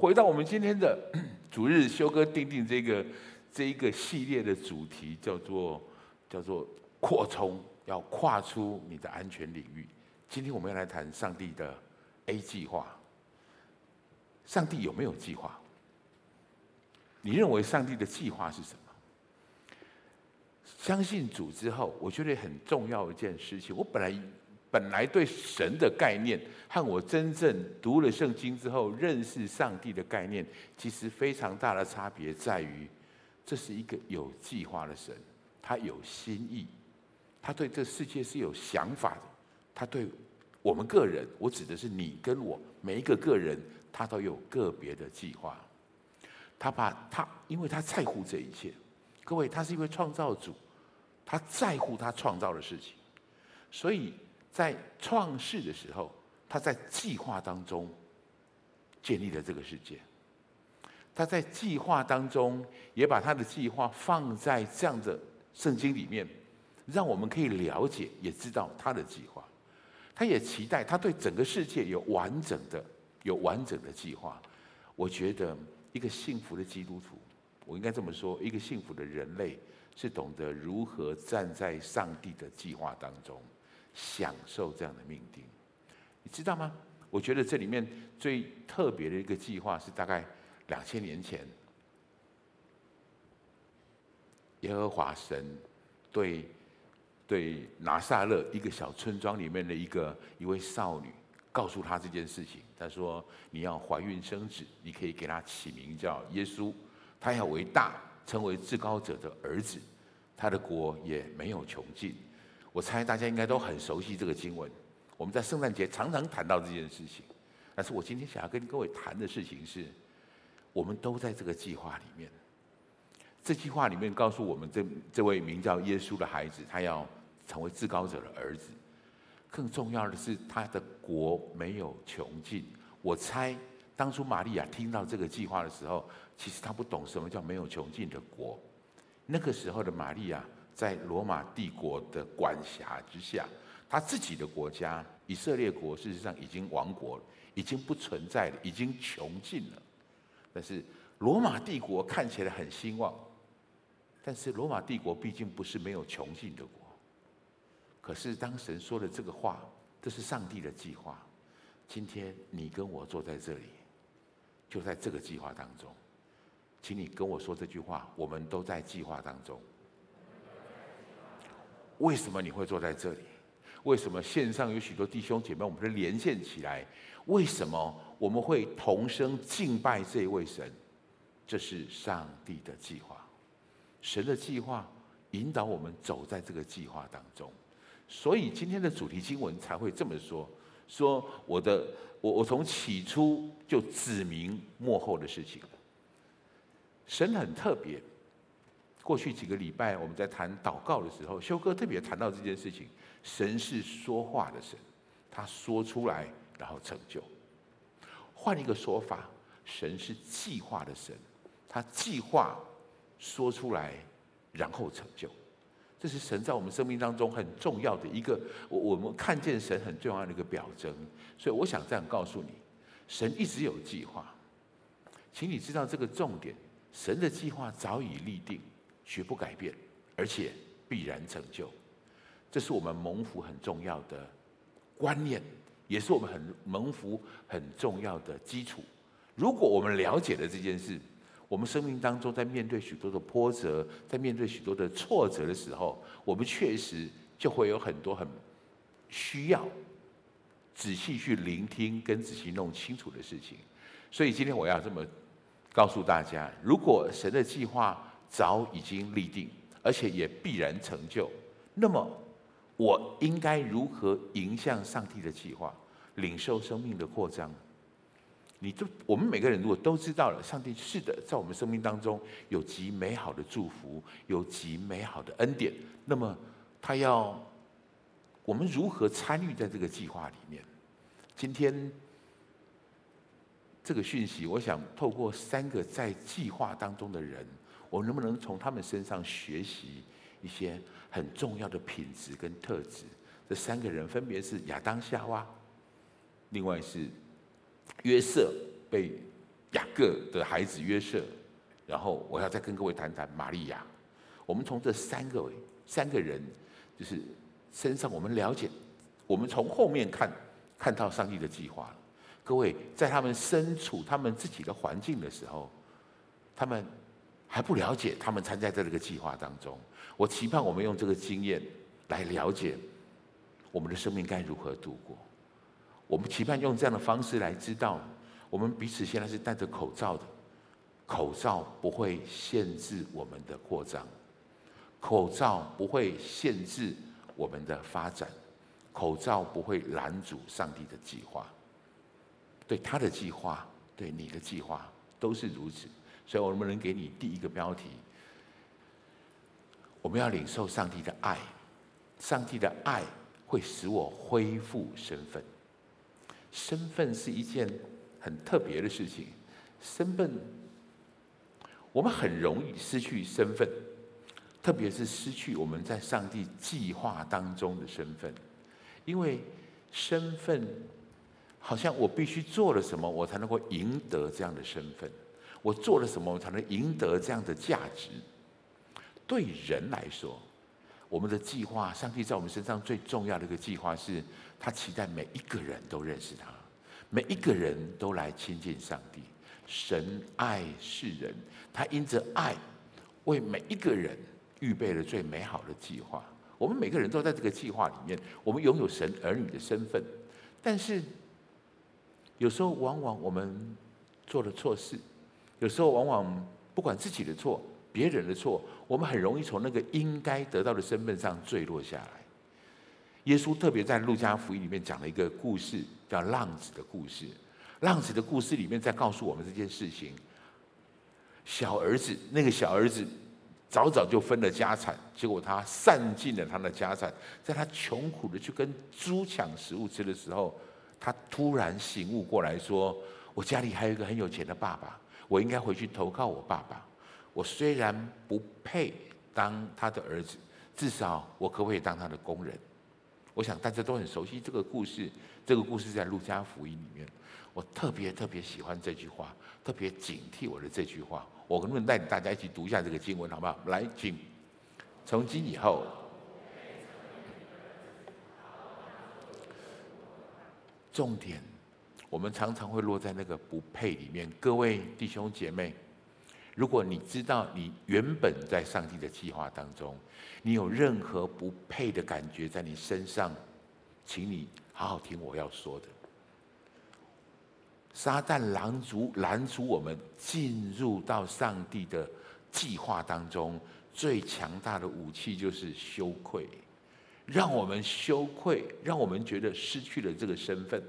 回到我们今天的 主日修哥定定这个这一个系列的主题，叫做叫做扩充，要跨出你的安全领域。今天我们要来谈上帝的 A 计划。上帝有没有计划？你认为上帝的计划是什么？相信主之后，我觉得很重要一件事情。我本来本来对神的概念和我真正读了圣经之后认识上帝的概念，其实非常大的差别在于，这是一个有计划的神，他有心意，他对这世界是有想法的，他对我们个人，我指的是你跟我每一个个人，他都有个别的计划。他把他，因为他在乎这一切。各位，他是一位创造主。他在乎他创造的事情，所以在创世的时候，他在计划当中建立了这个世界。他在计划当中也把他的计划放在这样的圣经里面，让我们可以了解，也知道他的计划。他也期待他对整个世界有完整的、有完整的计划。我觉得一个幸福的基督徒，我应该这么说，一个幸福的人类。是懂得如何站在上帝的计划当中，享受这样的命定，你知道吗？我觉得这里面最特别的一个计划是大概两千年前，耶和华神对对拿撒勒一个小村庄里面的一个一位少女，告诉她这件事情。他说：“你要怀孕生子，你可以给他起名叫耶稣，他要为大。”成为至高者的儿子，他的国也没有穷尽。我猜大家应该都很熟悉这个经文。我们在圣诞节常常谈到这件事情。但是我今天想要跟各位谈的事情是，我们都在这个计划里面。这计划里面告诉我们这，这位名叫耶稣的孩子，他要成为至高者的儿子。更重要的是，他的国没有穷尽。我猜。当初玛利亚听到这个计划的时候，其实她不懂什么叫没有穷尽的国。那个时候的玛利亚在罗马帝国的管辖之下，他自己的国家以色列国事实上已经亡国了，已经不存在了，已经穷尽了。但是罗马帝国看起来很兴旺，但是罗马帝国毕竟不是没有穷尽的国。可是当神说的这个话，这是上帝的计划。今天你跟我坐在这里。就在这个计划当中，请你跟我说这句话。我们都在计划当中。为什么你会坐在这里？为什么线上有许多弟兄姐妹，我们都连线起来？为什么我们会同声敬拜这位神？这是上帝的计划，神的计划引导我们走在这个计划当中。所以今天的主题经文才会这么说：说我的。我我从起初就指明幕后的事情。神很特别。过去几个礼拜我们在谈祷告的时候，修哥特别谈到这件事情。神是说话的神，他说出来然后成就。换一个说法，神是计划的神，他计划说出来然后成就。这是神在我们生命当中很重要的一个，我我们看见神很重要的一个表征。所以我想这样告诉你，神一直有计划，请你知道这个重点：神的计划早已立定，绝不改变，而且必然成就。这是我们蒙福很重要的观念，也是我们很蒙福很重要的基础。如果我们了解了这件事，我们生命当中，在面对许多的波折，在面对许多的挫折的时候，我们确实就会有很多很需要仔细去聆听跟仔细弄清楚的事情。所以今天我要这么告诉大家：如果神的计划早已经立定，而且也必然成就，那么我应该如何迎向上帝的计划，领受生命的扩张？你都，我们每个人如果都知道了，上帝是的，在我们生命当中有极美好的祝福，有极美好的恩典。那么，他要我们如何参与在这个计划里面？今天这个讯息，我想透过三个在计划当中的人，我能不能从他们身上学习一些很重要的品质跟特质？这三个人分别是亚当夏娃，另外是。约瑟被雅各的孩子约瑟，然后我要再跟各位谈谈玛利亚。我们从这三个位三个人，就是身上，我们了解，我们从后面看，看到上帝的计划。各位在他们身处他们自己的环境的时候，他们还不了解，他们参加在这个计划当中。我期盼我们用这个经验来了解我们的生命该如何度过。我们期盼用这样的方式来知道，我们彼此现在是戴着口罩的，口罩不会限制我们的扩张，口罩不会限制我们的发展，口罩不会拦阻上帝的计划。对他的计划，对你的计划都是如此。所以，我能不能给你第一个标题？我们要领受上帝的爱，上帝的爱会使我恢复身份。身份是一件很特别的事情，身份，我们很容易失去身份，特别是失去我们在上帝计划当中的身份，因为身份好像我必须做了什么，我才能够赢得这样的身份，我做了什么，才能赢得这样的价值。对人来说，我们的计划，上帝在我们身上最重要的一个计划是，他期待每一个人都认识他，每一个人都来亲近上帝。神爱世人，他因着爱，为每一个人预备了最美好的计划。我们每个人都在这个计划里面，我们拥有神儿女的身份。但是，有时候往往我们做了错事，有时候往往不管自己的错。别人的错，我们很容易从那个应该得到的身份上坠落下来。耶稣特别在路加福音里面讲了一个故事，叫浪子的故事。浪子的故事里面在告诉我们这件事情：小儿子，那个小儿子早早就分了家产，结果他散尽了他的家产，在他穷苦的去跟猪抢食物吃的时候，他突然醒悟过来说：“我家里还有一个很有钱的爸爸，我应该回去投靠我爸爸。”我虽然不配当他的儿子，至少我可不可以当他的工人？我想大家都很熟悉这个故事。这个故事在路加福音里面，我特别特别喜欢这句话，特别警惕我的这句话。我能不能带领大家一起读一下这个经文，好不好？来，请。从今以后，重点，我们常常会落在那个不配里面。各位弟兄姐妹。如果你知道你原本在上帝的计划当中，你有任何不配的感觉在你身上，请你好好听我要说的。撒旦拦阻拦阻我们进入到上帝的计划当中，最强大的武器就是羞愧，让我们羞愧，让我们觉得失去了这个身份。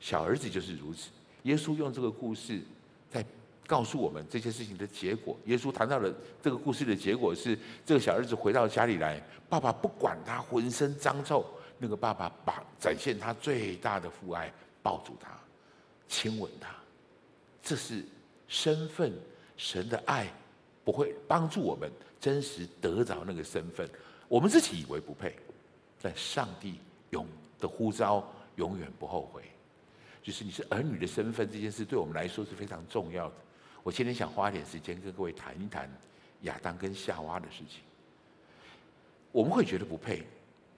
小儿子就是如此。耶稣用这个故事在。告诉我们这些事情的结果。耶稣谈到了这个故事的结果是：这个小儿子回到家里来，爸爸不管他浑身脏臭，那个爸爸把展现他最大的父爱，抱住他，亲吻他。这是身份，神的爱不会帮助我们真实得着那个身份。我们自己以为不配，但上帝永的呼召永远不后悔。就是你是儿女的身份这件事，对我们来说是非常重要的。我今天想花点时间跟各位谈一谈亚当跟夏娃的事情。我们会觉得不配，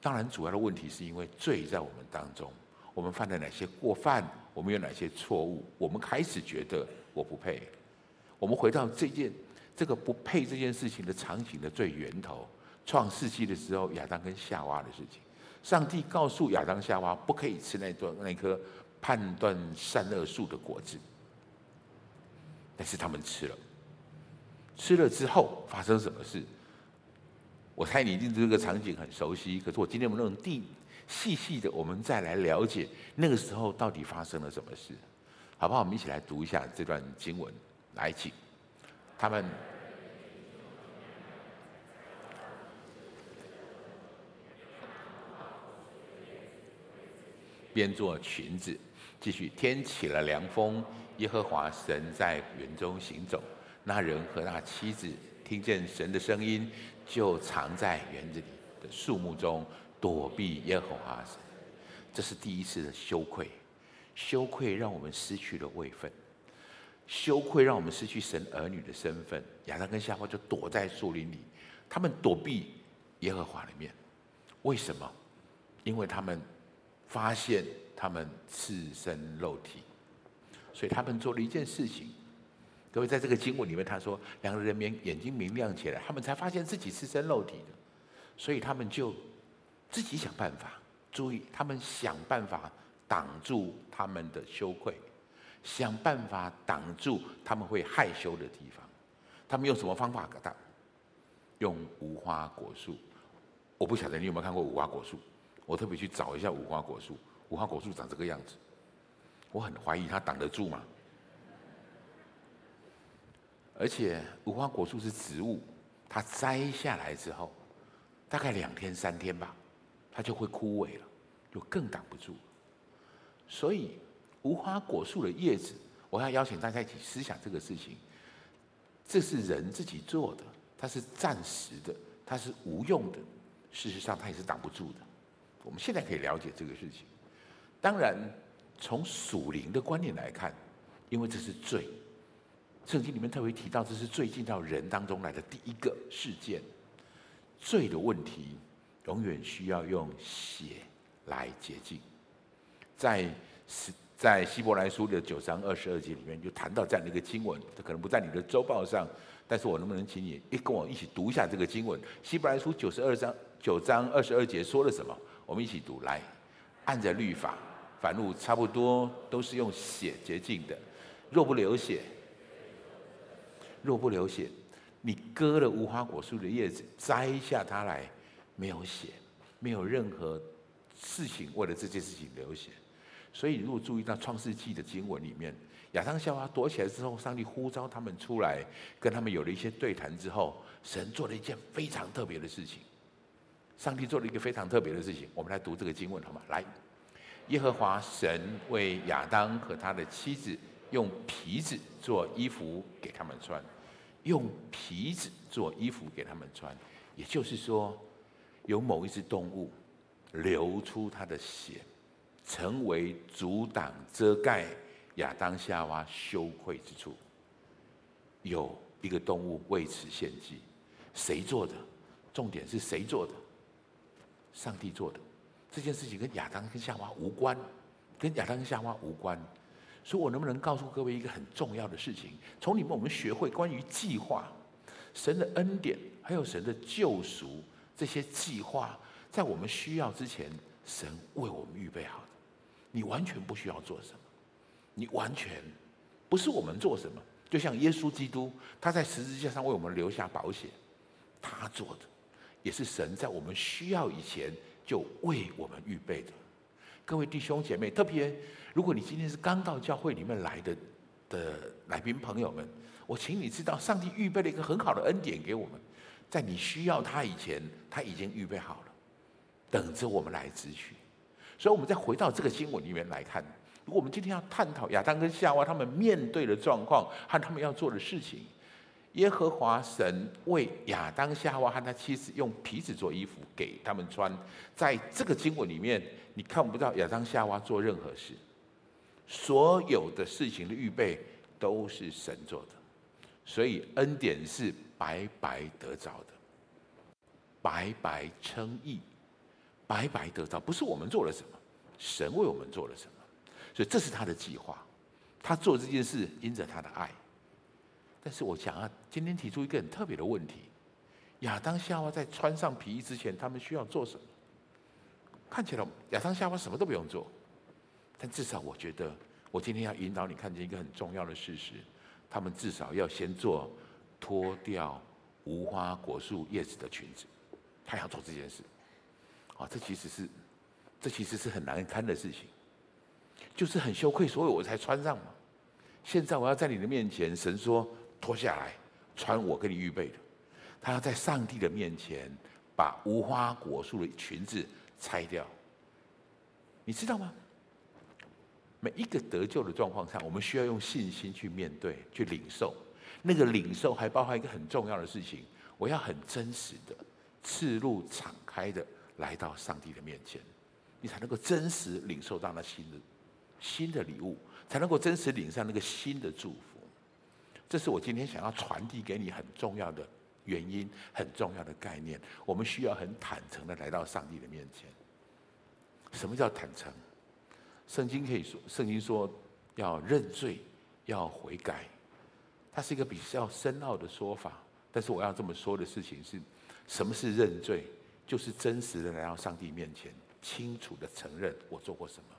当然主要的问题是因为罪在我们当中，我们犯了哪些过犯，我们有哪些错误，我们开始觉得我不配。我们回到这件这个不配这件事情的场景的最源头，创世纪的时候，亚当跟夏娃的事情。上帝告诉亚当夏娃不可以吃那段那棵判断善恶树的果子。但是他们吃了，吃了之后发生什么事？我猜你一定对这个场景很熟悉。可是我今天我们用细细的，我们再来了解那个时候到底发生了什么事，好不好？我们一起来读一下这段经文。来，请他们编做裙子，继续天起了凉风。耶和华神在园中行走，那人和那妻子听见神的声音，就藏在园子里的树木中躲避耶和华神。这是第一次的羞愧，羞愧让我们失去了位分。羞愧让我们失去神儿女的身份。亚当跟夏娃就躲在树林里，他们躲避耶和华里面。为什么？因为他们发现他们赤身露体，所以他们做了一件事情。各位，在这个经文里面，他说两个人明眼睛明亮起来，他们才发现自己赤身露体的，所以他们就自己想办法。注意，他们想办法挡住他们的羞愧，想办法挡住他们会害羞的地方。他们用什么方法？他用无花果树。我不晓得你有没有看过无花果树，我特别去找一下无花果树。无花果树长这个样子，我很怀疑它挡得住吗？而且无花果树是植物，它摘下来之后，大概两天三天吧。它就会枯萎了，就更挡不住。所以无花果树的叶子，我要邀请大家一起思想这个事情。这是人自己做的，它是暂时的，它是无用的。事实上，它也是挡不住的。我们现在可以了解这个事情。当然，从属灵的观念来看，因为这是罪，圣经里面特别提到，这是罪进到人当中来的第一个事件，罪的问题。永远需要用血来洁净，在在希伯来书的九章二十二节里面就谈到这样的一个经文，这可能不在你的周报上，但是我能不能请你一跟我一起读一下这个经文？希伯来书九十二章九章二十二节说了什么？我们一起读来，按着律法，凡物差不多都是用血洁净的，若不流血，若不流血，你割了无花果树的叶子，摘下它来。没有血，没有任何事情为了这件事情流血，所以如果注意到创世纪的经文里面，亚当夏娃躲起来之后，上帝呼召他们出来，跟他们有了一些对谈之后，神做了一件非常特别的事情。上帝做了一个非常特别的事情，我们来读这个经文好吗？来，耶和华神为亚当和他的妻子用皮子做衣服给他们穿，用皮子做衣服给他们穿，也就是说。有某一只动物流出它的血，成为阻挡遮盖亚当夏娃羞愧之处。有一个动物为此献祭，谁做的？重点是谁做的？上帝做的。这件事情跟亚当跟夏娃无关，跟亚当跟夏娃无关。所以我能不能告诉各位一个很重要的事情？从里面我们学会关于计划、神的恩典，还有神的救赎。这些计划在我们需要之前，神为我们预备好的，你完全不需要做什么，你完全不是我们做什么。就像耶稣基督，他在十字架上为我们留下保险，他做的也是神在我们需要以前就为我们预备的。各位弟兄姐妹，特别如果你今天是刚到教会里面来的的来宾朋友们，我请你知道，上帝预备了一个很好的恩典给我们。在你需要他以前，他已经预备好了，等着我们来支取。所以，我们再回到这个经文里面来看，如果我们今天要探讨亚当跟夏娃他们面对的状况和他们要做的事情，耶和华神为亚当、夏娃和他妻子用皮子做衣服给他们穿。在这个经文里面，你看不到亚当、夏娃做任何事，所有的事情的预备都是神做的。所以恩典是白白得着的，白白称义，白白得着，不是我们做了什么，神为我们做了什么，所以这是他的计划，他做这件事因着他的爱。但是我想啊，今天提出一个很特别的问题：亚当夏娃在穿上皮衣之前，他们需要做什么？看起来亚当夏娃什么都不用做，但至少我觉得，我今天要引导你看见一个很重要的事实。他们至少要先做脱掉无花果树叶子的裙子，他要做这件事。啊，这其实是，这其实是很难堪的事情，就是很羞愧，所以我才穿上嘛。现在我要在你的面前，神说脱下来，穿我给你预备的。他要在上帝的面前把无花果树的裙子拆掉，你知道吗？每一个得救的状况下，我们需要用信心去面对、去领受。那个领受还包含一个很重要的事情：我要很真实的、赤露敞开的来到上帝的面前，你才能够真实领受到那新的新的礼物，才能够真实领上那个新的祝福。这是我今天想要传递给你很重要的原因，很重要的概念。我们需要很坦诚的来到上帝的面前。什么叫坦诚？圣经可以说，圣经说要认罪，要悔改，它是一个比较深奥的说法。但是我要这么说的事情是，什么是认罪？就是真实的来到上帝面前，清楚的承认我做过什么，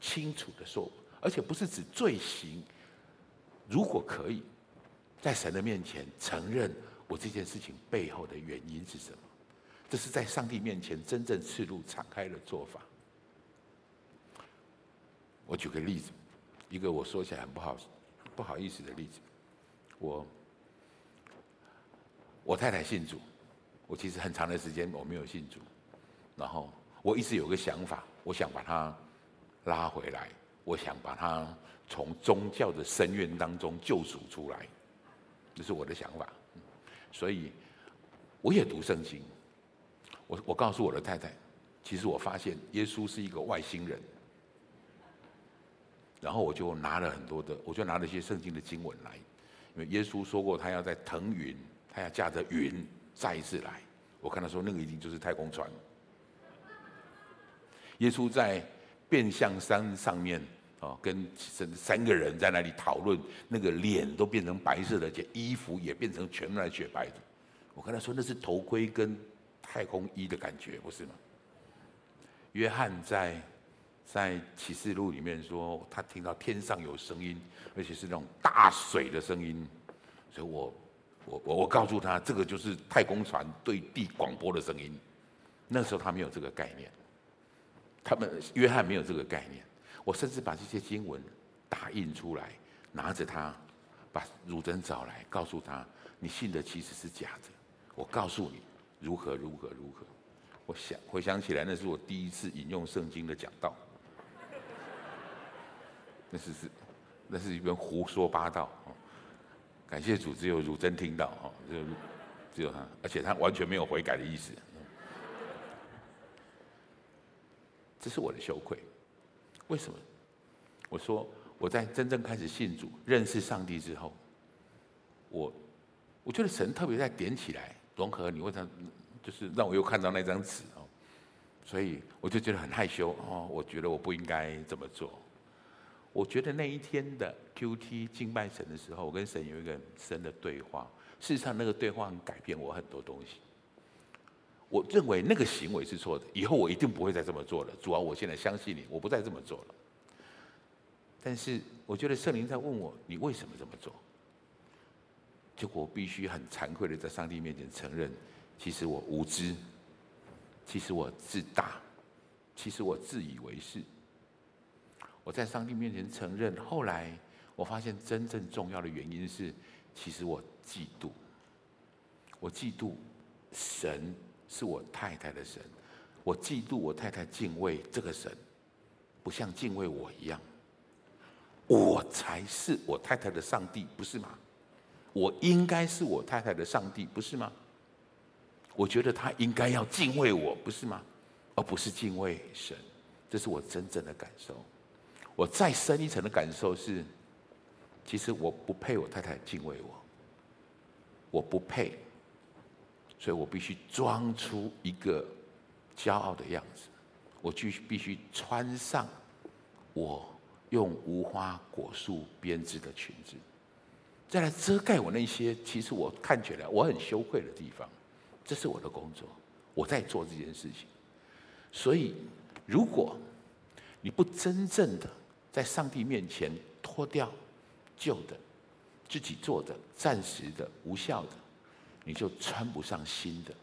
清楚的说，而且不是指罪行。如果可以，在神的面前承认我这件事情背后的原因是什么？这是在上帝面前真正赤露敞开的做法。我举个例子，一个我说起来很不好不好意思的例子，我。我太太信主，我其实很长的时间我没有信主，然后我一直有个想法，我想把她拉回来，我想把她从宗教的深渊当中救赎出来，这是我的想法。所以我也读圣经，我我告诉我的太太，其实我发现耶稣是一个外星人，然后我就拿了很多的，我就拿了一些圣经的经文来，因为耶稣说过他要在腾云。他要驾着云再一次来，我看他说那个一定就是太空船。耶稣在变相山上面哦，跟三三个人在那里讨论，那个脸都变成白色的，且衣服也变成全部雪白的。我跟他说那是头盔跟太空衣的感觉，不是吗？约翰在在启示录里面说，他听到天上有声音，而且是那种大水的声音，所以我。我我我告诉他，这个就是太空船对地广播的声音。那时候他没有这个概念，他们约翰没有这个概念。我甚至把这些经文打印出来，拿着它，把汝真找来，告诉他，你信的其实是假的。我告诉你如何如何如何。我想回想起来，那是我第一次引用圣经的讲道。那是是，那是一边胡说八道。感谢主，只有汝真听到哈，只有只有他，而且他完全没有悔改的意思。这是我的羞愧。为什么？我说我在真正开始信主、认识上帝之后，我我觉得神特别在点起来融合你，为什么？就是让我又看到那张纸哦，所以我就觉得很害羞哦，我觉得我不应该这么做。我觉得那一天的 QT 敬拜神的时候，我跟神有一个很深的对话。事实上，那个对话很改变我很多东西。我认为那个行为是错的，以后我一定不会再这么做了。主要我现在相信你，我不再这么做了。但是，我觉得圣灵在问我：你为什么这么做？结果我必须很惭愧的在上帝面前承认：其实我无知，其实我自大，其实我自以为是。我在上帝面前承认，后来我发现真正重要的原因是，其实我嫉妒，我嫉妒神是我太太的神，我嫉妒我太太敬畏这个神，不像敬畏我一样，我才是我太太的上帝，不是吗？我应该是我太太的上帝，不是吗？我觉得她应该要敬畏我，不是吗？而不是敬畏神，这是我真正的感受。我再深一层的感受是，其实我不配我太太敬畏我，我不配，所以我必须装出一个骄傲的样子，我就必须穿上我用无花果树编织的裙子，再来遮盖我那些其实我看起来我很羞愧的地方，这是我的工作，我在做这件事情，所以如果你不真正的。在上帝面前脱掉旧的、自己做的、暂时的、无效的，你就穿不上新的。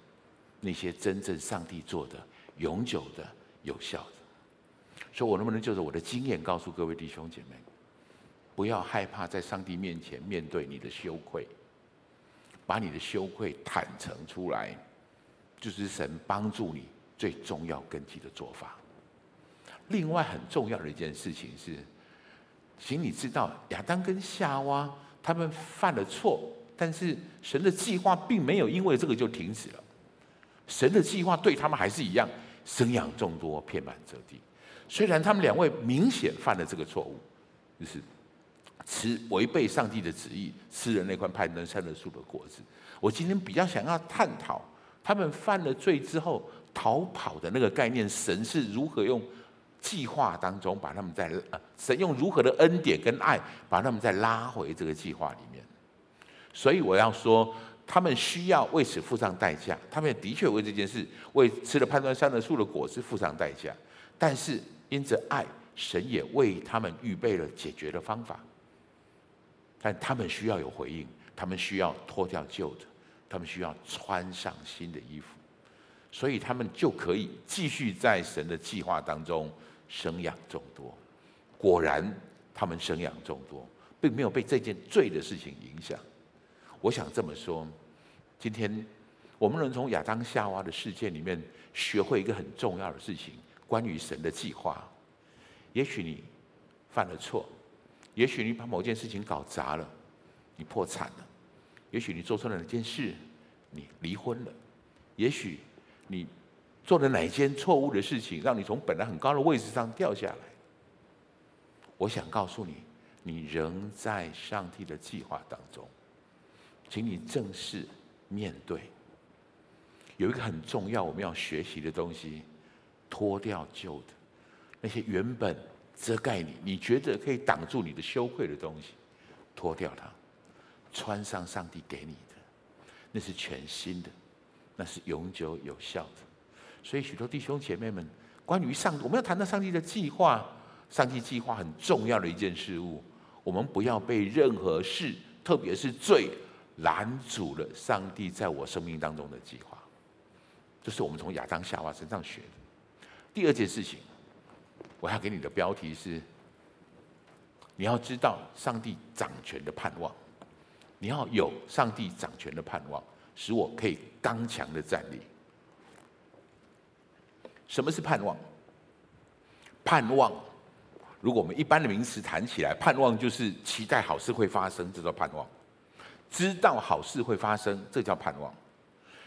那些真正上帝做的、永久的、有效的。所以，我能不能就着我的经验告诉各位弟兄姐妹，不要害怕在上帝面前面对你的羞愧，把你的羞愧坦诚出来，就是神帮助你最重要根基的做法。另外很重要的一件事情是，请你知道，亚当跟夏娃他们犯了错，但是神的计划并没有因为这个就停止了。神的计划对他们还是一样，生养众多，遍满这地。虽然他们两位明显犯了这个错误，就是吃违背上帝的旨意，吃了那块判断善恶树的果子。我今天比较想要探讨他们犯了罪之后逃跑的那个概念，神是如何用计划当中把他们再呃，神用如何的恩典跟爱把他们再拉回这个计划里面。所以我要说，他们需要为此付上代价。他们的确为这件事，为吃了判断山的树的果子付上代价。但是因着爱，神也为他们预备了解决的方法。但他们需要有回应，他们需要脱掉旧的，他们需要穿上新的衣服，所以他们就可以继续在神的计划当中生养众多。果然，他们生养众多，并没有被这件罪的事情影响。我想这么说，今天我们能从亚当夏娃的事件里面学会一个很重要的事情，关于神的计划。也许你犯了错，也许你把某件事情搞砸了，你破产了；也许你做错了哪件事，你离婚了；也许你做了哪一件错误的事情，让你从本来很高的位置上掉下来。我想告诉你，你仍在上帝的计划当中。请你正视面对，有一个很重要我们要学习的东西，脱掉旧的，那些原本遮盖你、你觉得可以挡住你的羞愧的东西，脱掉它，穿上上帝给你的，那是全新的，那是永久有效的。所以许多弟兄姐妹们，关于上，我们要谈到上帝的计划，上帝计划很重要的一件事物，我们不要被任何事，特别是罪。拦阻了上帝在我生命当中的计划，这是我们从亚当夏娃身上学的。第二件事情，我要给你的标题是：你要知道上帝掌权的盼望，你要有上帝掌权的盼望，使我可以刚强的站立。什么是盼望？盼望，如果我们一般的名词谈起来，盼望就是期待好事会发生，这叫盼望。知道好事会发生，这叫盼望。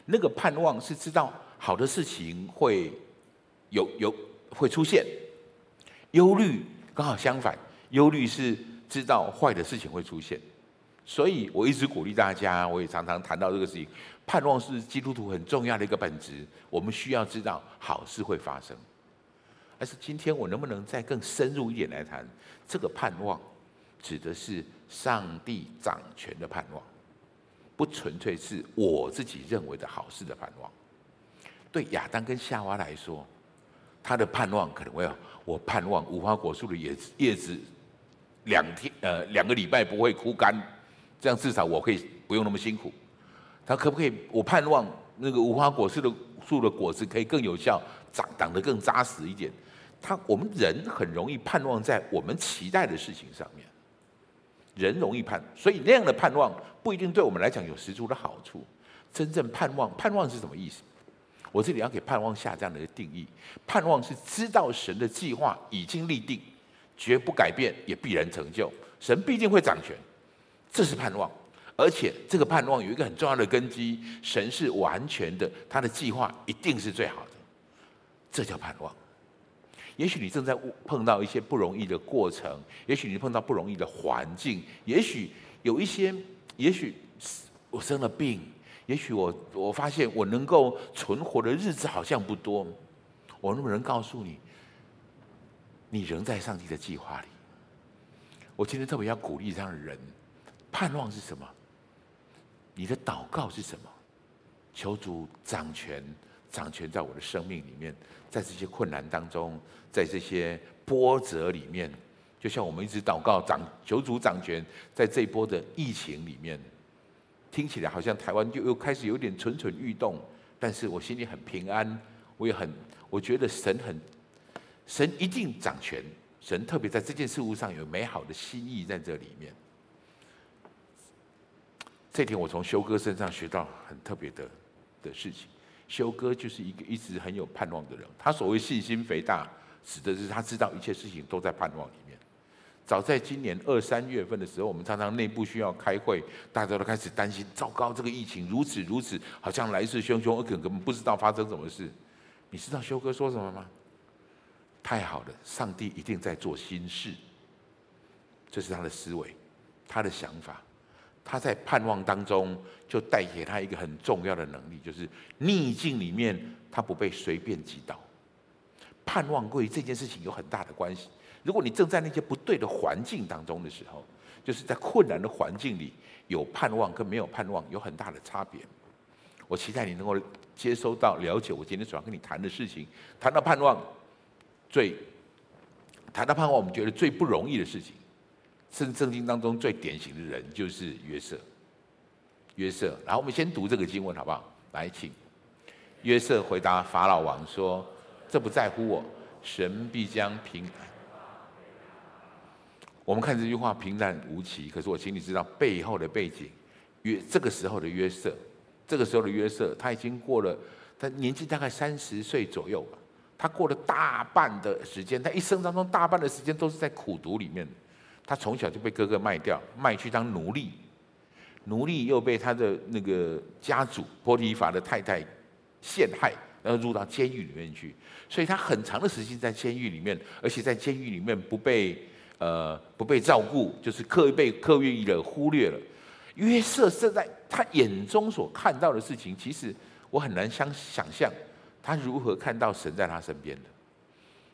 那个盼望是知道好的事情会有有会出现。忧虑刚好相反，忧虑是知道坏的事情会出现。所以我一直鼓励大家，我也常常谈到这个事情。盼望是基督徒很重要的一个本质，我们需要知道好事会发生。但是今天我能不能再更深入一点来谈这个盼望，指的是上帝掌权的盼望。不纯粹是我自己认为的好事的盼望。对亚当跟夏娃来说，他的盼望可能会有：我盼望无花果树的叶子叶子两天呃两个礼拜不会枯干，这样至少我可以不用那么辛苦。他可不可以？我盼望那个无花果树的树的果子可以更有效，长长得更扎实一点。他我们人很容易盼望在我们期待的事情上面。人容易盼，所以那样的盼望不一定对我们来讲有十足的好处。真正盼望，盼望是什么意思？我这里要给盼望下这样的一个定义：盼望是知道神的计划已经立定，绝不改变，也必然成就。神必定会掌权，这是盼望。而且这个盼望有一个很重要的根基：神是完全的，他的计划一定是最好的。这叫盼望。也许你正在碰到一些不容易的过程，也许你碰到不容易的环境，也许有一些，也许我生了病，也许我我发现我能够存活的日子好像不多。我能不能告诉你，你仍在上帝的计划里？我今天特别要鼓励这样的人，盼望是什么？你的祷告是什么？求主掌权。掌权在我的生命里面，在这些困难当中，在这些波折里面，就像我们一直祷告掌求主掌权，在这一波的疫情里面，听起来好像台湾就又开始有点蠢蠢欲动，但是我心里很平安，我也很我觉得神很神一定掌权，神特别在这件事物上有美好的心意在这里面。这天我从修哥身上学到很特别的的事情。修哥就是一个一直很有盼望的人。他所谓信心肥大，指的是他知道一切事情都在盼望里面。早在今年二三月份的时候，我们常常内部需要开会，大家都开始担心：糟糕，这个疫情如此如此，好像来势汹汹，而根本不知道发生什么事。你知道修哥说什么吗？太好了，上帝一定在做新事。这是他的思维。他的想法，他在盼望当中就带给他一个很重要的能力，就是逆境里面他不被随便击倒。盼望归于这件事情有很大的关系。如果你正在那些不对的环境当中的时候，就是在困难的环境里，有盼望跟没有盼望有很大的差别。我期待你能够接收到、了解我今天所要跟你谈的事情。谈到盼望，最谈到盼望，我们觉得最不容易的事情，正圣经当中最典型的人就是约瑟。约瑟，然后我们先读这个经文好不好？来，请。约瑟回答法老王说：“这不在乎我，神必将平安。”我们看这句话平淡无奇，可是我请你知道背后的背景。约这个时候的约瑟，这个时候的约瑟，他已经过了，他年纪大概三十岁左右吧。他过了大半的时间，他一生当中大半的时间都是在苦读里面。他从小就被哥哥卖掉，卖去当奴隶，奴隶又被他的那个家主波提法的太太陷害，然后入到监狱里面去。所以他很长的时间在监狱里面，而且在监狱里面不被。呃，不被照顾，就是刻意被刻意的忽略了。约瑟是在他眼中所看到的事情，其实我很难想想象他如何看到神在他身边的。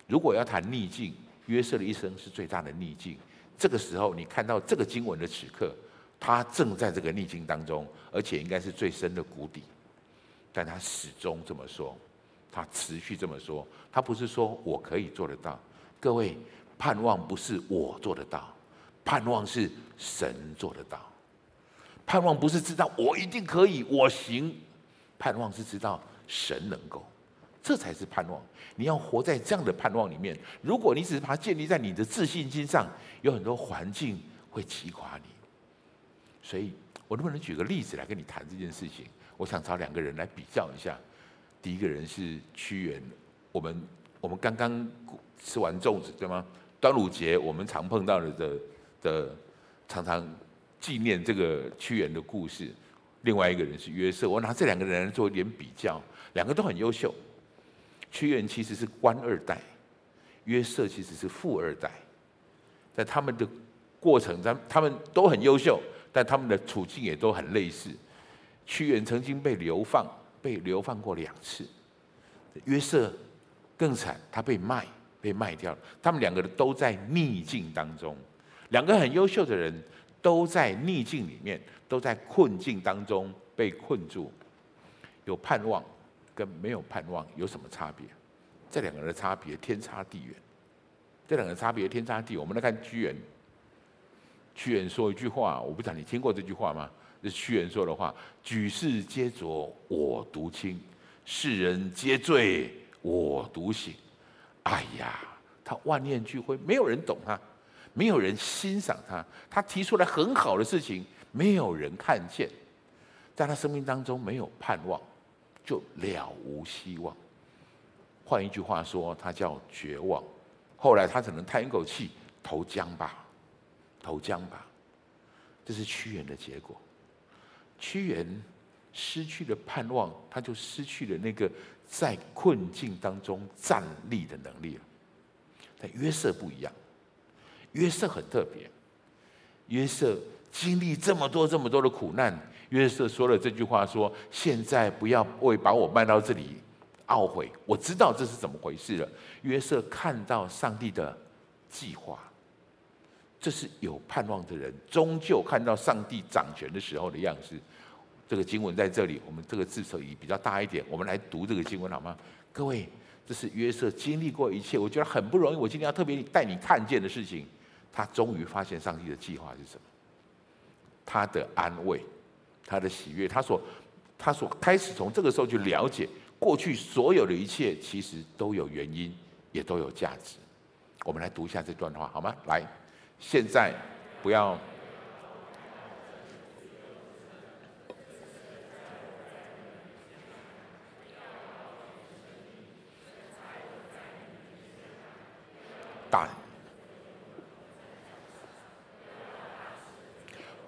如果要谈逆境，约瑟的一生是最大的逆境。这个时候，你看到这个经文的此刻，他正在这个逆境当中，而且应该是最深的谷底。但他始终这么说，他持续这么说，他不是说我可以做得到，各位。盼望不是我做得到，盼望是神做得到。盼望不是知道我一定可以，我行。盼望是知道神能够，这才是盼望。你要活在这样的盼望里面。如果你只是把它建立在你的自信心上，有很多环境会击垮你。所以，我能不能举个例子来跟你谈这件事情？我想找两个人来比较一下。第一个人是屈原，我们我们刚刚吃完粽子，对吗？端午节我们常碰到的的的，常常纪念这个屈原的故事。另外一个人是约瑟，我拿这两个人来做一点比较，两个都很优秀。屈原其实是官二代，约瑟其实是富二代。在他们的过程，他他们都很优秀，但他们的处境也都很类似。屈原曾经被流放，被流放过两次。约瑟更惨，他被卖。被卖掉，他们两个人都在逆境当中，两个很优秀的人都在逆境里面，都在困境当中被困住。有盼望跟没有盼望有什么差别？这两个人的差别天差地远。这两个人差别天差地远。我们来看屈原，屈原说一句话，我不知道你听过这句话吗？这屈原说的话：“举世皆浊我独清，世人皆醉我独醒。”哎呀，他万念俱灰，没有人懂他，没有人欣赏他。他提出来很好的事情，没有人看见，在他生命当中没有盼望，就了无希望。换一句话说，他叫绝望。后来他只能叹一口气，投江吧，投江吧。这是屈原的结果。屈原失去了盼望，他就失去了那个。在困境当中站立的能力了，但约瑟不一样，约瑟很特别。约瑟经历这么多这么多的苦难，约瑟说了这句话：说现在不要为把我卖到这里懊悔，我知道这是怎么回事了。约瑟看到上帝的计划，这是有盼望的人，终究看到上帝掌权的时候的样子。这个经文在这里，我们这个字首语比较大一点，我们来读这个经文好吗？各位，这是约瑟经历过一切，我觉得很不容易。我今天要特别带你看见的事情，他终于发现上帝的计划是什么？他的安慰，他的喜悦，他所他所开始从这个时候去了解过去所有的一切，其实都有原因，也都有价值。我们来读一下这段话好吗？来，现在不要。大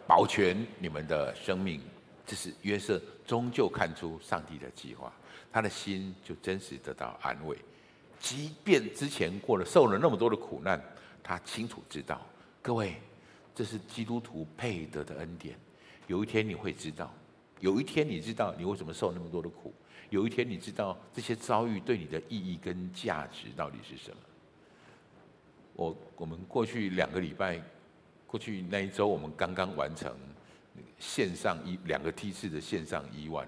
保全你们的生命，这是约瑟终究看出上帝的计划，他的心就真实得到安慰。即便之前过了受了那么多的苦难，他清楚知道，各位这是基督徒配得的恩典。有一天你会知道，有一天你知道你为什么受那么多的苦，有一天你知道这些遭遇对你的意义跟价值到底是什么。我我们过去两个礼拜，过去那一周，我们刚刚完成线上一两个梯次的线上一万。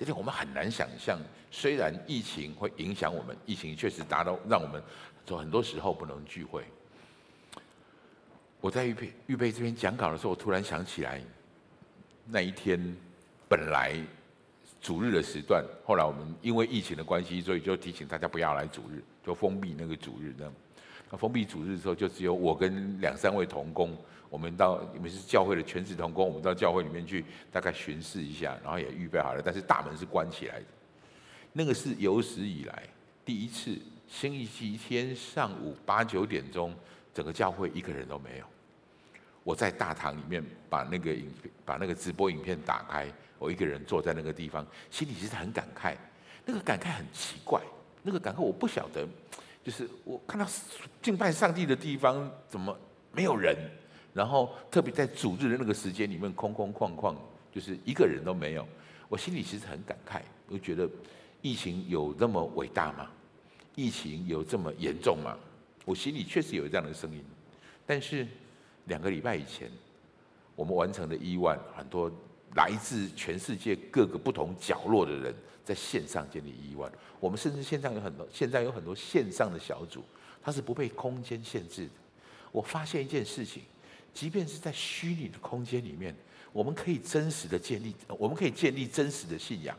而且我们很难想象，虽然疫情会影响我们，疫情确实达到让我们说很多时候不能聚会。我在预备预备这边讲稿的时候，我突然想起来，那一天本来主日的时段，后来我们因为疫情的关系，所以就提醒大家不要来主日，就封闭那个主日。那那封闭主日的时候，就只有我跟两三位同工。我们到你们是教会的全职同工，我们到教会里面去大概巡视一下，然后也预备好了，但是大门是关起来的。那个是有史以来第一次，星期天上午八九点钟，整个教会一个人都没有。我在大堂里面把那个影、把那个直播影片打开，我一个人坐在那个地方，心里其实很感慨。那个感慨很奇怪，那个感慨我不晓得，就是我看到敬拜上帝的地方怎么没有人？然后特别在主日的那个时间里面，空空旷旷，就是一个人都没有。我心里其实很感慨，我觉得疫情有那么伟大吗？疫情有这么严重吗？我心里确实有这样的声音。但是两个礼拜以前，我们完成了一万，很多来自全世界各个不同角落的人在线上建立一万。我们甚至线上有很多，现在有很多线上的小组，它是不被空间限制的。我发现一件事情。即便是在虚拟的空间里面，我们可以真实的建立，我们可以建立真实的信仰。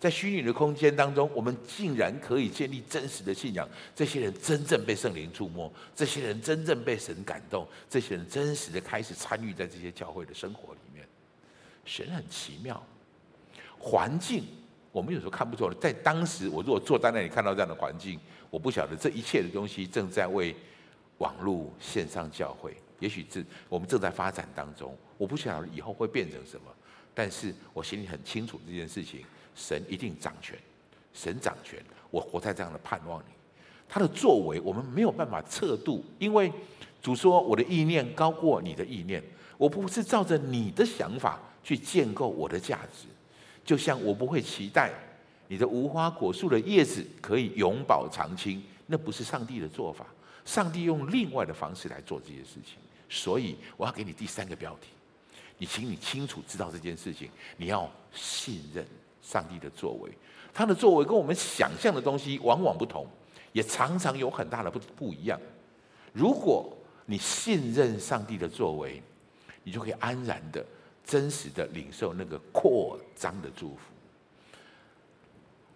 在虚拟的空间当中，我们竟然可以建立真实的信仰。这些人真正被圣灵触摸，这些人真正被神感动，这些人真实的开始参与在这些教会的生活里。神很奇妙，环境我们有时候看不出来。在当时，我如果坐在那里看到这样的环境，我不晓得这一切的东西正在为网络线上教会。也许是我们正在发展当中，我不晓得以后会变成什么，但是我心里很清楚这件事情，神一定掌权，神掌权，我活在这样的盼望里，他的作为我们没有办法测度，因为主说我的意念高过你的意念，我不是照着你的想法去建构我的价值，就像我不会期待你的无花果树的叶子可以永保长青，那不是上帝的做法，上帝用另外的方式来做这些事情。所以我要给你第三个标题，你请你清楚知道这件事情，你要信任上帝的作为，他的作为跟我们想象的东西往往不同，也常常有很大的不不一样。如果你信任上帝的作为，你就可以安然的、真实的领受那个扩张的祝福。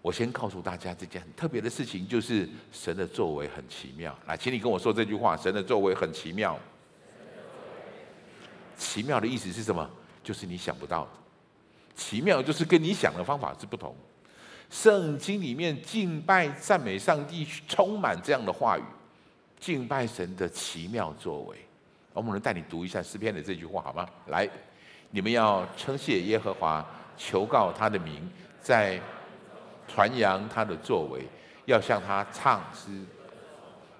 我先告诉大家这件很特别的事情，就是神的作为很奇妙。来，请你跟我说这句话：神的作为很奇妙。奇妙的意思是什么？就是你想不到的。奇妙就是跟你想的方法是不同。圣经里面敬拜赞美上帝，充满这样的话语，敬拜神的奇妙作为。我们能带你读一下诗篇的这句话好吗？来，你们要称谢耶和华，求告他的名，在传扬他的作为，要向他唱诗，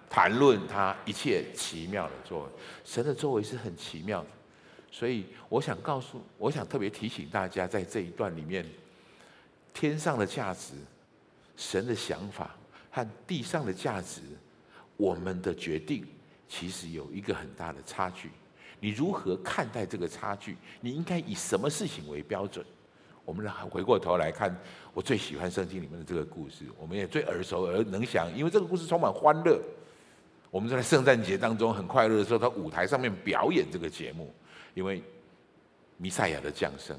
谈论他一切奇妙的作为。神的作为是很奇妙的。所以，我想告诉，我想特别提醒大家，在这一段里面，天上的价值、神的想法和地上的价值，我们的决定其实有一个很大的差距。你如何看待这个差距？你应该以什么事情为标准？我们来回过头来看，我最喜欢圣经里面的这个故事，我们也最耳熟而能详，因为这个故事充满欢乐。我们在圣诞节当中很快乐的时候，在舞台上面表演这个节目。因为弥赛亚的降生，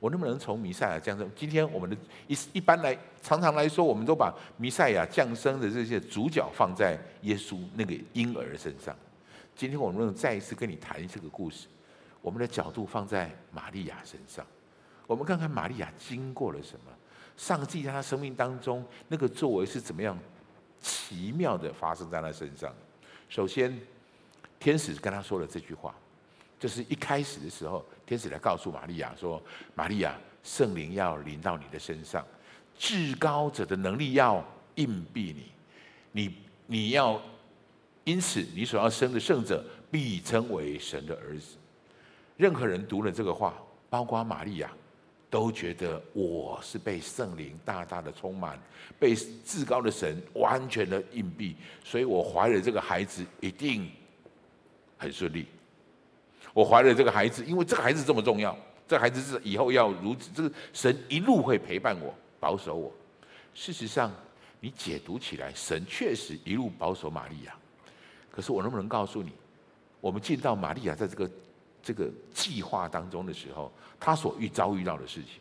我能不能从弥赛亚降生？今天我们的一一般来常常来说，我们都把弥赛亚降生的这些主角放在耶稣那个婴儿身上。今天我们能再一次跟你谈这个故事？我们的角度放在玛利亚身上，我们看看玛利亚经过了什么？上帝在他生命当中那个作为是怎么样奇妙的发生在他身上？首先，天使跟他说了这句话。就是一开始的时候，天使来告诉玛利亚说：“玛利亚，圣灵要临到你的身上，至高者的能力要荫庇你，你你要因此你所要生的圣者必称为神的儿子。任何人读了这个话，包括玛利亚，都觉得我是被圣灵大大的充满，被至高的神完全的荫庇，所以我怀了这个孩子一定很顺利。我怀了这个孩子，因为这个孩子这么重要，这孩子是以后要如此，这个神一路会陪伴我，保守我。事实上，你解读起来，神确实一路保守玛利亚。可是我能不能告诉你，我们见到玛利亚在这个这个计划当中的时候，她所遇遭遇到的事情。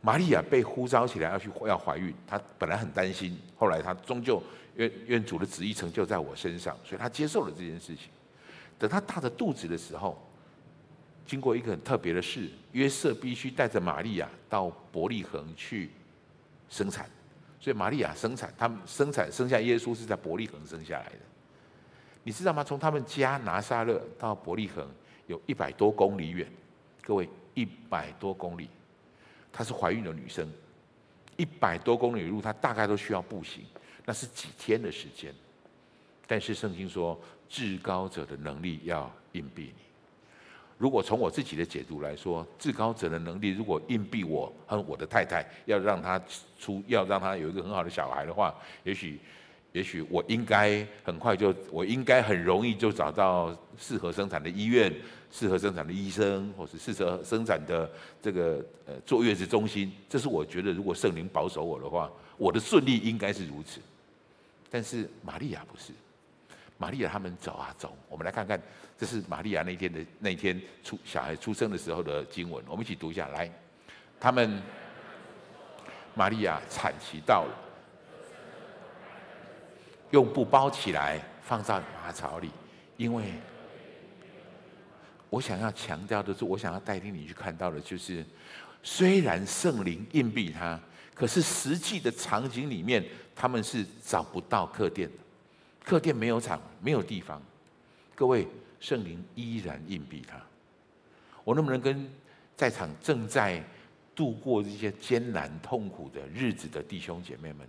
玛利亚被呼召起来要去要怀孕，她本来很担心，后来她终究愿愿主的旨意成就在我身上，所以她接受了这件事情。等她大着肚子的时候，经过一个很特别的事，约瑟必须带着玛利亚到伯利恒去生产，所以玛利亚生产，他们生产生下耶稣是在伯利恒生下来的。你知道吗？从他们家拿撒勒到伯利恒有一百多公里远，各位，一百多公里，她是怀孕的女生，一百多公里路，她大概都需要步行，那是几天的时间。但是圣经说，至高者的能力要荫庇你。如果从我自己的解读来说，至高者的能力如果荫庇我和我的太太，要让她出，要让她有一个很好的小孩的话，也许。也许我应该很快就，我应该很容易就找到适合生产的医院、适合生产的医生，或是适合生产的这个呃坐月子中心。这是我觉得，如果圣灵保守我的话，我的顺利应该是如此。但是玛利亚不是，玛利亚他们走啊走，我们来看看，这是玛利亚那天的那天出小孩出生的时候的经文，我们一起读一下来。他们玛利亚产期到了。用布包起来，放在马槽里，因为我想要强调的是，我想要带领你去看到的，就是虽然圣灵荫庇他，可是实际的场景里面，他们是找不到客店的，客店没有场，没有地方。各位，圣灵依然荫庇他。我能不能跟在场正在度过这些艰难痛苦的日子的弟兄姐妹们，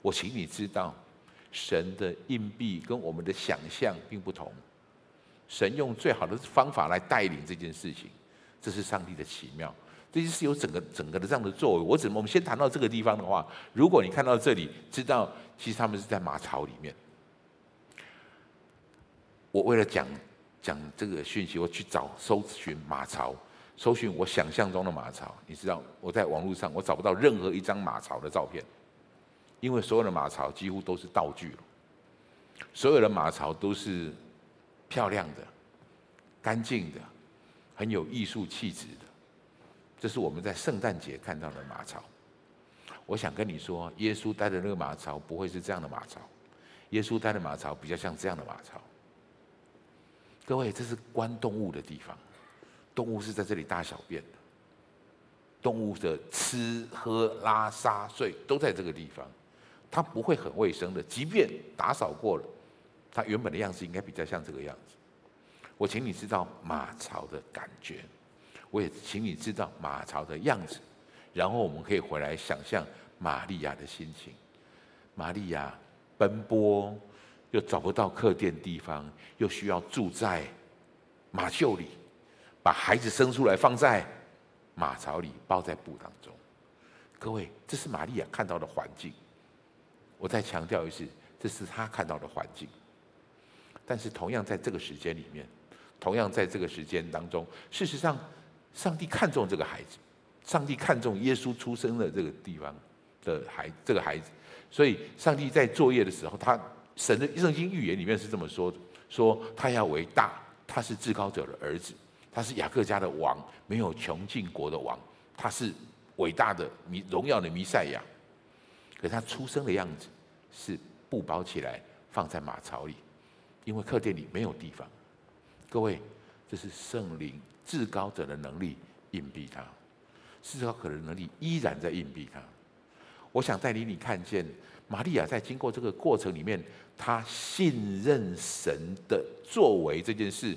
我请你知道。神的硬币跟我们的想象并不同，神用最好的方法来带领这件事情，这是上帝的奇妙。这就是有整个整个的这样的作为。我只我们先谈到这个地方的话，如果你看到这里，知道其实他们是在马槽里面。我为了讲讲这个讯息，我去找搜寻马槽，搜寻我想象中的马槽。你知道我在网络上我找不到任何一张马槽的照片。因为所有的马槽几乎都是道具了，所有的马槽都是漂亮的、干净的、很有艺术气质的。这是我们在圣诞节看到的马槽。我想跟你说，耶稣待的那个马槽不会是这样的马槽，耶稣待的马槽比较像这样的马槽。各位，这是关动物的地方，动物是在这里大小便的，动物的吃喝拉撒睡都在这个地方。它不会很卫生的，即便打扫过了，它原本的样子应该比较像这个样子。我请你知道马槽的感觉，我也请你知道马槽的样子，然后我们可以回来想象玛利亚的心情。玛利亚奔波，又找不到客店地方，又需要住在马厩里，把孩子生出来放在马槽里，包在布当中。各位，这是玛利亚看到的环境。我再强调一次，这是他看到的环境。但是同样在这个时间里面，同样在这个时间当中，事实上，上帝看重这个孩子，上帝看重耶稣出生的这个地方的孩这个孩子，所以上帝在作业的时候，他神的圣经预言里面是这么说的：说他要为大，他是至高者的儿子，他是雅各家的王，没有穷尽国的王，他是伟大的弥荣耀的弥赛亚。可是他出生的样子是布包起来放在马槽里，因为客店里没有地方。各位，这是圣灵至高者的能力隐蔽他，至高可的能力依然在隐蔽他。我想带领你看见玛利亚在经过这个过程里面，她信任神的作为这件事，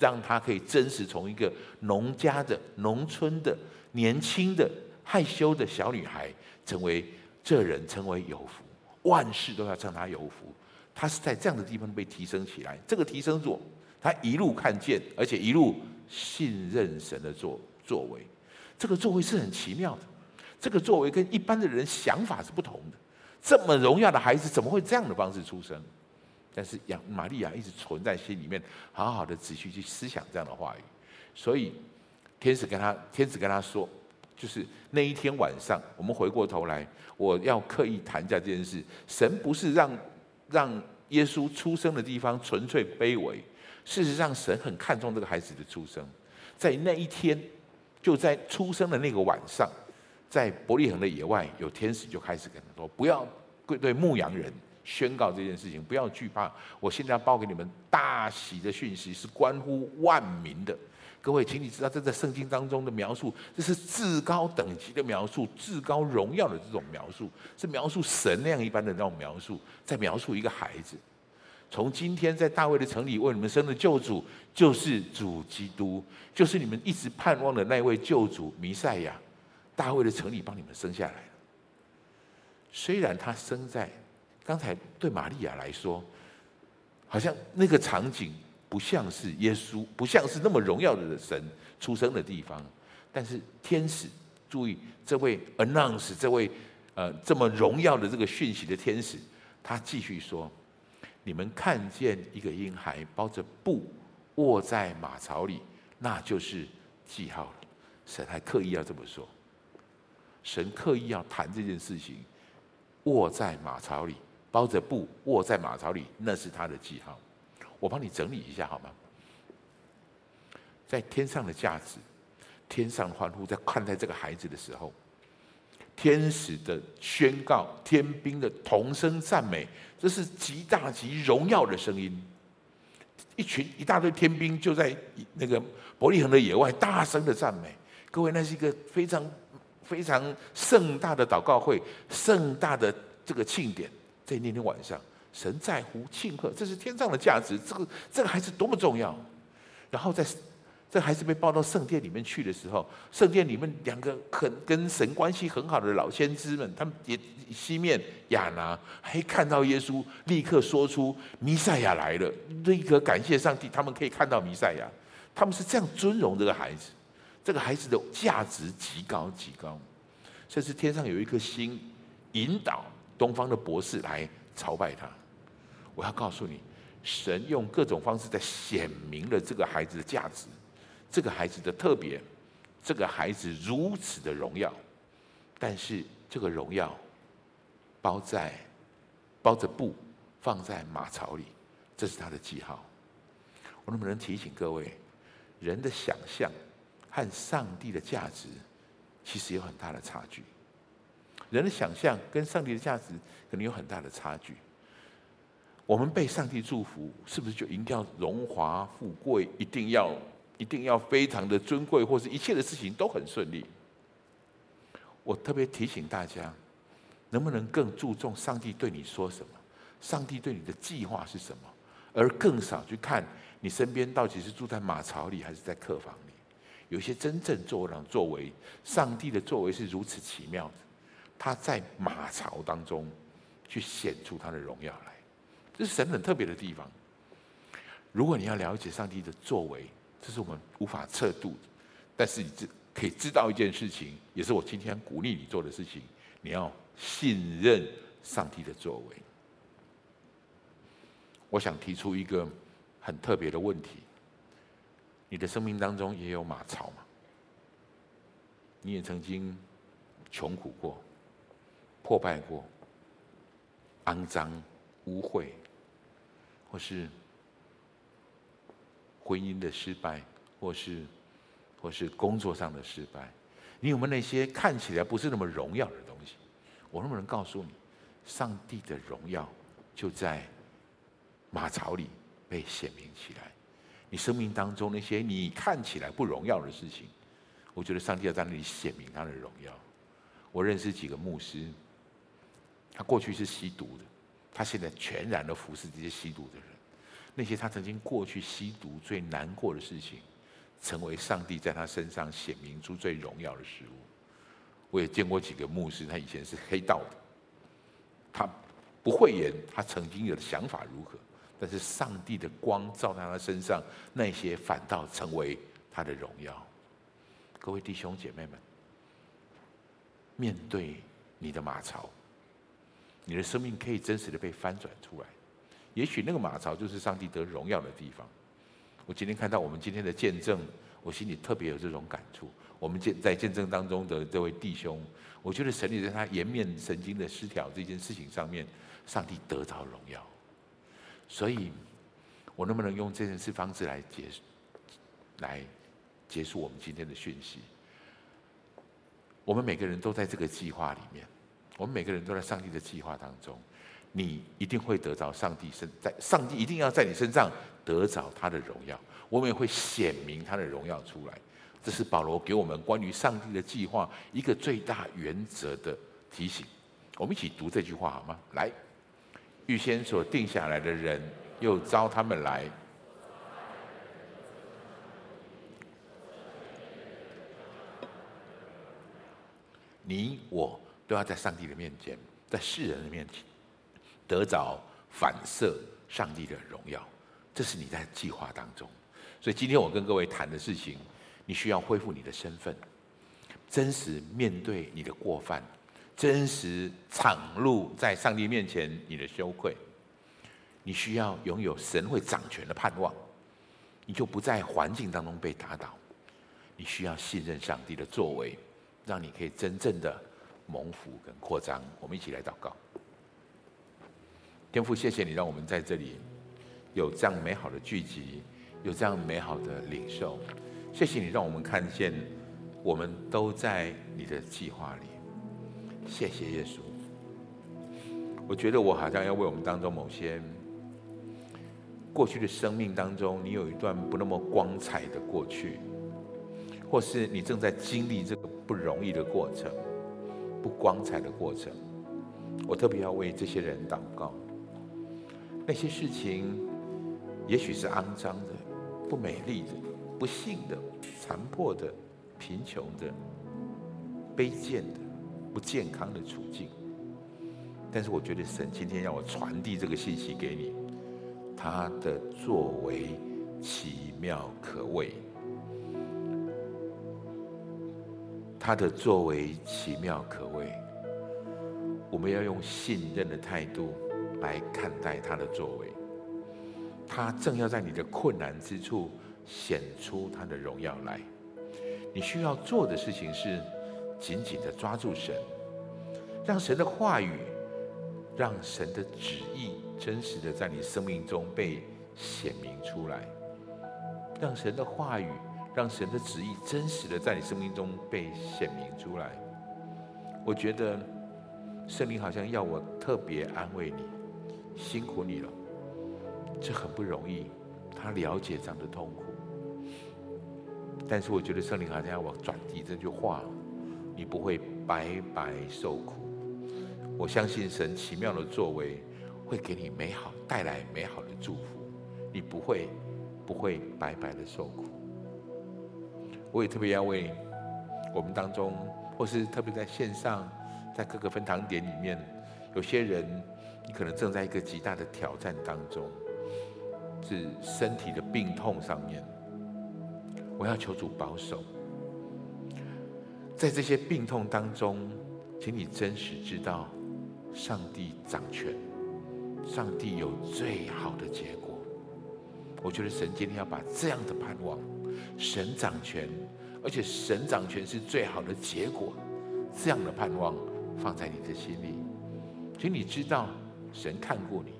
让她可以真实从一个农家的、农村的、年轻的、害羞的小女孩，成为。这人称为有福，万事都要称他有福。他是在这样的地方被提升起来。这个提升所，他一路看见，而且一路信任神的作作为。这个作为是很奇妙的，这个作为跟一般的人想法是不同的。这么荣耀的孩子，怎么会这样的方式出生？但是亚玛利亚一直存在心里面，好好的仔细去思想这样的话语。所以天使跟他，天使跟他说，就是那一天晚上，我们回过头来，我要刻意谈一下这件事。神不是让让耶稣出生的地方纯粹卑微，事实上，神很看重这个孩子的出生，在那一天。就在出生的那个晚上，在伯利恒的野外，有天使就开始跟他说：“不要对牧羊人宣告这件事情，不要惧怕。我现在要报给你们大喜的讯息，是关乎万民的。各位，请你知道，这在圣经当中的描述，这是至高等级的描述，至高荣耀的这种描述，是描述神那样一般的那种描述，在描述一个孩子。”从今天在大卫的城里为你们生的救主，就是主基督，就是你们一直盼望的那位救主弥赛亚。大卫的城里帮你们生下来了。虽然他生在刚才对玛利亚来说，好像那个场景不像是耶稣，不像是那么荣耀的神出生的地方，但是天使注意，这位 announce 这位呃这么荣耀的这个讯息的天使，他继续说。你们看见一个婴孩包着布卧在马槽里，那就是记号了。神还刻意要这么说，神刻意要谈这件事情。卧在马槽里，包着布卧在马槽里，那是他的记号。我帮你整理一下好吗？在天上的价值，天上欢呼，在看待这个孩子的时候。天使的宣告，天兵的同声赞美，这是极大极荣耀的声音。一群一大堆天兵就在那个伯利恒的野外大声的赞美。各位，那是一个非常非常盛大的祷告会，盛大的这个庆典，在那天晚上，神在乎庆贺，这是天上的价值。这个这个孩子多么重要。然后在。这孩子被抱到圣殿里面去的时候，圣殿里面两个很跟神关系很好的老先知们，他们也西面亚拿，还看到耶稣，立刻说出弥赛亚来了，立刻感谢上帝，他们可以看到弥赛亚，他们是这样尊荣这个孩子，这个孩子的价值极高极高，甚至天上有一颗星引导东方的博士来朝拜他。我要告诉你，神用各种方式在显明了这个孩子的价值。这个孩子的特别，这个孩子如此的荣耀，但是这个荣耀包在包着布，放在马槽里，这是他的记号。我能不能提醒各位，人的想象和上帝的价值其实有很大的差距。人的想象跟上帝的价值可能有很大的差距。我们被上帝祝福，是不是就一定要荣华富贵，一定要？一定要非常的尊贵，或是一切的事情都很顺利。我特别提醒大家，能不能更注重上帝对你说什么？上帝对你的计划是什么？而更少去看你身边到底是住在马槽里还是在客房里。有些真正作为作为，上帝的作为是如此奇妙的，他在马槽当中去显出他的荣耀来，这是神很特别的地方。如果你要了解上帝的作为，这是我们无法测度的，但是你知可以知道一件事情，也是我今天鼓励你做的事情，你要信任上帝的作为。我想提出一个很特别的问题：你的生命当中也有马槽吗？你也曾经穷苦过、破败过、肮脏、污秽，或是？婚姻的失败，或是或是工作上的失败，你有没有那些看起来不是那么荣耀的东西？我能不能告诉你，上帝的荣耀就在马槽里被显明起来？你生命当中那些你看起来不荣耀的事情，我觉得上帝要在那里显明他的荣耀。我认识几个牧师，他过去是吸毒的，他现在全然的服侍这些吸毒的人。那些他曾经过去吸毒最难过的事情，成为上帝在他身上显明出最荣耀的事物。我也见过几个牧师，他以前是黑道的，他不讳言他曾经有的想法如何，但是上帝的光照在他身上，那些反倒成为他的荣耀。各位弟兄姐妹们，面对你的马槽，你的生命可以真实的被翻转出来。也许那个马槽就是上帝得荣耀的地方。我今天看到我们今天的见证，我心里特别有这种感触。我们见在见证当中的这位弟兄，我觉得神里在他颜面神经的失调这件事情上面，上帝得着荣耀。所以，我能不能用这件事方式来结，来结束我们今天的讯息？我们每个人都在这个计划里面，我们每个人都在上帝的计划当中。你一定会得着上帝身在，上帝一定要在你身上得着他的荣耀。我们也会显明他的荣耀出来。这是保罗给我们关于上帝的计划一个最大原则的提醒。我们一起读这句话好吗？来，预先所定下来的人，又招他们来。你我都要在上帝的面前，在世人的面前。得着反射上帝的荣耀，这是你在计划当中。所以今天我跟各位谈的事情，你需要恢复你的身份，真实面对你的过犯，真实敞露在上帝面前你的羞愧。你需要拥有神会掌权的盼望，你就不在环境当中被打倒。你需要信任上帝的作为，让你可以真正的蒙福跟扩张。我们一起来祷告。天父，谢谢你让我们在这里有这样美好的聚集，有这样美好的领受。谢谢你让我们看见，我们都在你的计划里。谢谢耶稣。我觉得我好像要为我们当中某些过去的生命当中，你有一段不那么光彩的过去，或是你正在经历这个不容易的过程、不光彩的过程，我特别要为这些人祷告。那些事情，也许是肮脏的、不美丽的、不幸的、残破的、贫穷的、卑贱的、不健康的处境。但是，我觉得神今天要我传递这个信息给你，他的作为奇妙可畏，他的作为奇妙可畏，我们要用信任的态度。来看待他的作为，他正要在你的困难之处显出他的荣耀来。你需要做的事情是紧紧的抓住神，让神的话语，让神的旨意真实的在你生命中被显明出来，让神的话语，让神的旨意真实的在你生命中被显明出来。我觉得圣灵好像要我特别安慰你。辛苦你了，这很不容易。他了解这样的痛苦，但是我觉得圣灵好像要我转递这句话：你不会白白受苦。我相信神奇妙的作为会给你美好，带来美好的祝福。你不会不会白白的受苦。我也特别要为我们当中，或是特别在线上，在各个分堂点里面，有些人。你可能正在一个极大的挑战当中，是身体的病痛上面。我要求主保守，在这些病痛当中，请你真实知道，上帝掌权，上帝有最好的结果。我觉得神今天要把这样的盼望，神掌权，而且神掌权是最好的结果，这样的盼望放在你的心里，请你知道。神看过你，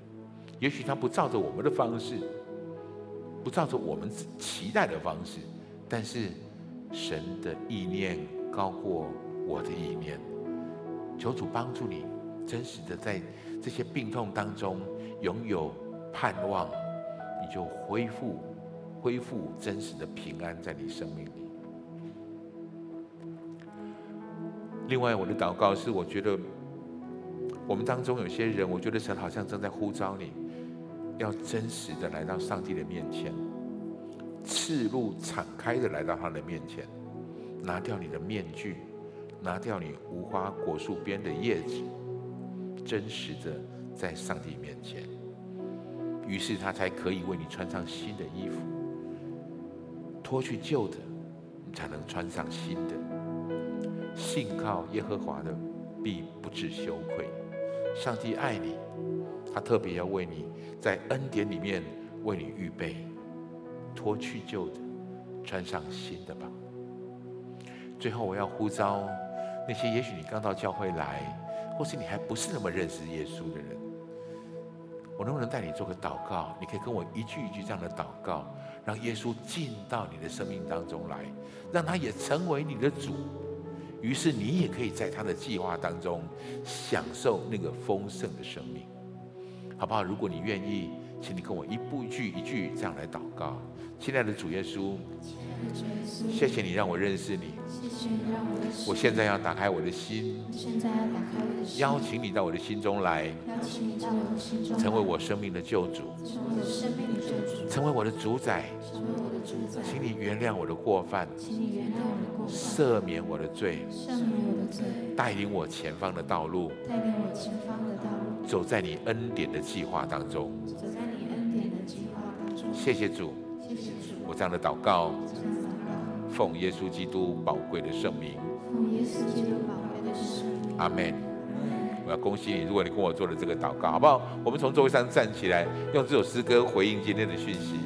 也许他不照着我们的方式，不照着我们期待的方式，但是神的意念高过我的意念。求主帮助你，真实的在这些病痛当中拥有盼望，你就恢复恢复真实的平安在你生命里。另外，我的祷告是，我觉得。我们当中有些人，我觉得神好像正在呼召你，要真实的来到上帝的面前，赤露敞开的来到他的面前，拿掉你的面具，拿掉你无花果树边的叶子，真实的在上帝面前。于是他才可以为你穿上新的衣服，脱去旧的，你才能穿上新的。信靠耶和华的，必不致羞愧。上帝爱你，他特别要为你在恩典里面为你预备，脱去旧的，穿上新的吧。最后，我要呼召那些也许你刚到教会来，或是你还不是那么认识耶稣的人，我能不能带你做个祷告？你可以跟我一句一句这样的祷告，让耶稣进到你的生命当中来，让他也成为你的主。于是你也可以在他的计划当中享受那个丰盛的生命，好不好？如果你愿意，请你跟我一步一句一句这样来祷告。亲爱的主耶稣，谢谢你让我认识你。我现在要打开我的心，邀请你到我的心中来，成为我生命的救主，成为我的主。宰。请你原谅我的过犯，赦免我的罪，带领我前方的道路，走在你恩典的计划当中。谢谢主，我这样的祷告，奉耶稣基督宝贵的圣名。阿门。我要恭喜你，如果你跟我做了这个祷告，好不好？我们从座位上站起来，用这首诗歌回应今天的讯息。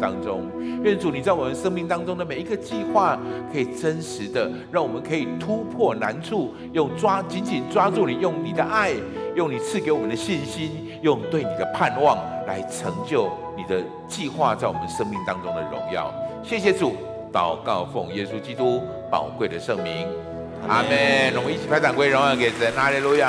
当中。愿主你在我们生命当中的每一个计划，可以真实的让我们可以突破难处，用抓紧紧抓住你，用你的爱，用你赐给我们的信心，用对你的盼望来成就你的计划在我们生命当中的荣耀。谢谢主，祷告奉耶稣基督宝贵的圣名，阿门。我们一起拍掌归荣耀给神，哈利路亚。